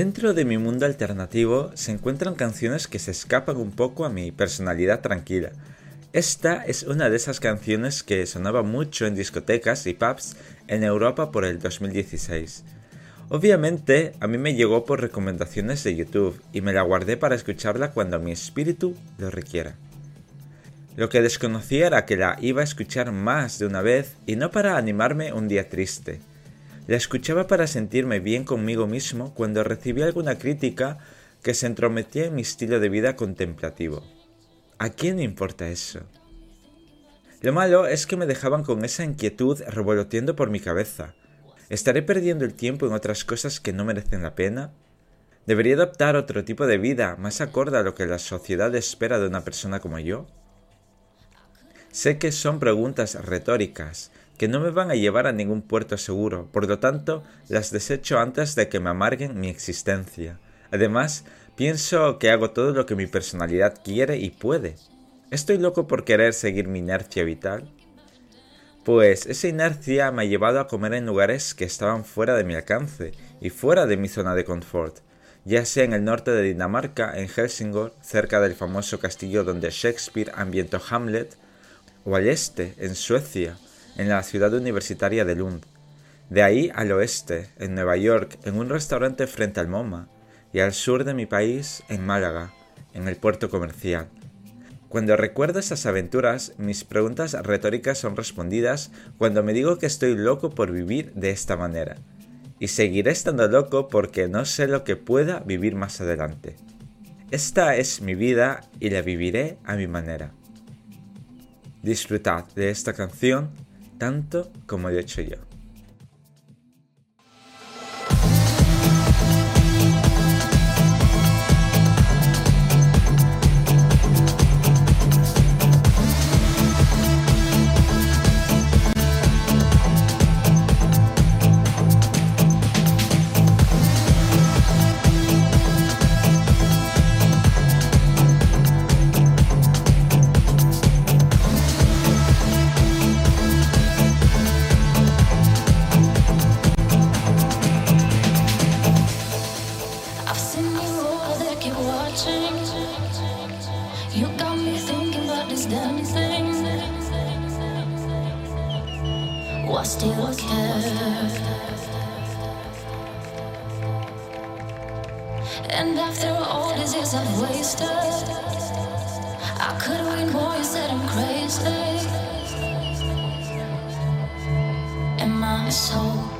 Dentro de mi mundo alternativo se encuentran canciones que se escapan un poco a mi personalidad tranquila. Esta es una de esas canciones que sonaba mucho en discotecas y pubs en Europa por el 2016. Obviamente a mí me llegó por recomendaciones de YouTube y me la guardé para escucharla cuando mi espíritu lo requiera. Lo que desconocía era que la iba a escuchar más de una vez y no para animarme un día triste. La escuchaba para sentirme bien conmigo mismo cuando recibía alguna crítica que se entrometía en mi estilo de vida contemplativo. ¿A quién importa eso? Lo malo es que me dejaban con esa inquietud revoloteando por mi cabeza. ¿Estaré perdiendo el tiempo en otras cosas que no merecen la pena? ¿Debería adoptar otro tipo de vida más acorde a lo que la sociedad espera de una persona como yo? Sé que son preguntas retóricas, que no me van a llevar a ningún puerto seguro, por lo tanto las desecho antes de que me amarguen mi existencia. Además, pienso que hago todo lo que mi personalidad quiere y puede. ¿Estoy loco por querer seguir mi inercia vital? Pues esa inercia me ha llevado a comer en lugares que estaban fuera de mi alcance y fuera de mi zona de confort, ya sea en el norte de Dinamarca, en Helsingor, cerca del famoso castillo donde Shakespeare ambientó Hamlet, o al este, en Suecia, en la ciudad universitaria de Lund. De ahí al oeste, en Nueva York, en un restaurante frente al MoMA, y al sur de mi país, en Málaga, en el puerto comercial. Cuando recuerdo esas aventuras, mis preguntas retóricas son respondidas cuando me digo que estoy loco por vivir de esta manera. Y seguiré estando loco porque no sé lo que pueda vivir más adelante. Esta es mi vida y la viviré a mi manera. Disfrutad de esta canción tanto como he hecho yo. I still care. And after all these years I've wasted, I could win more. You said I'm crazy. Am I so?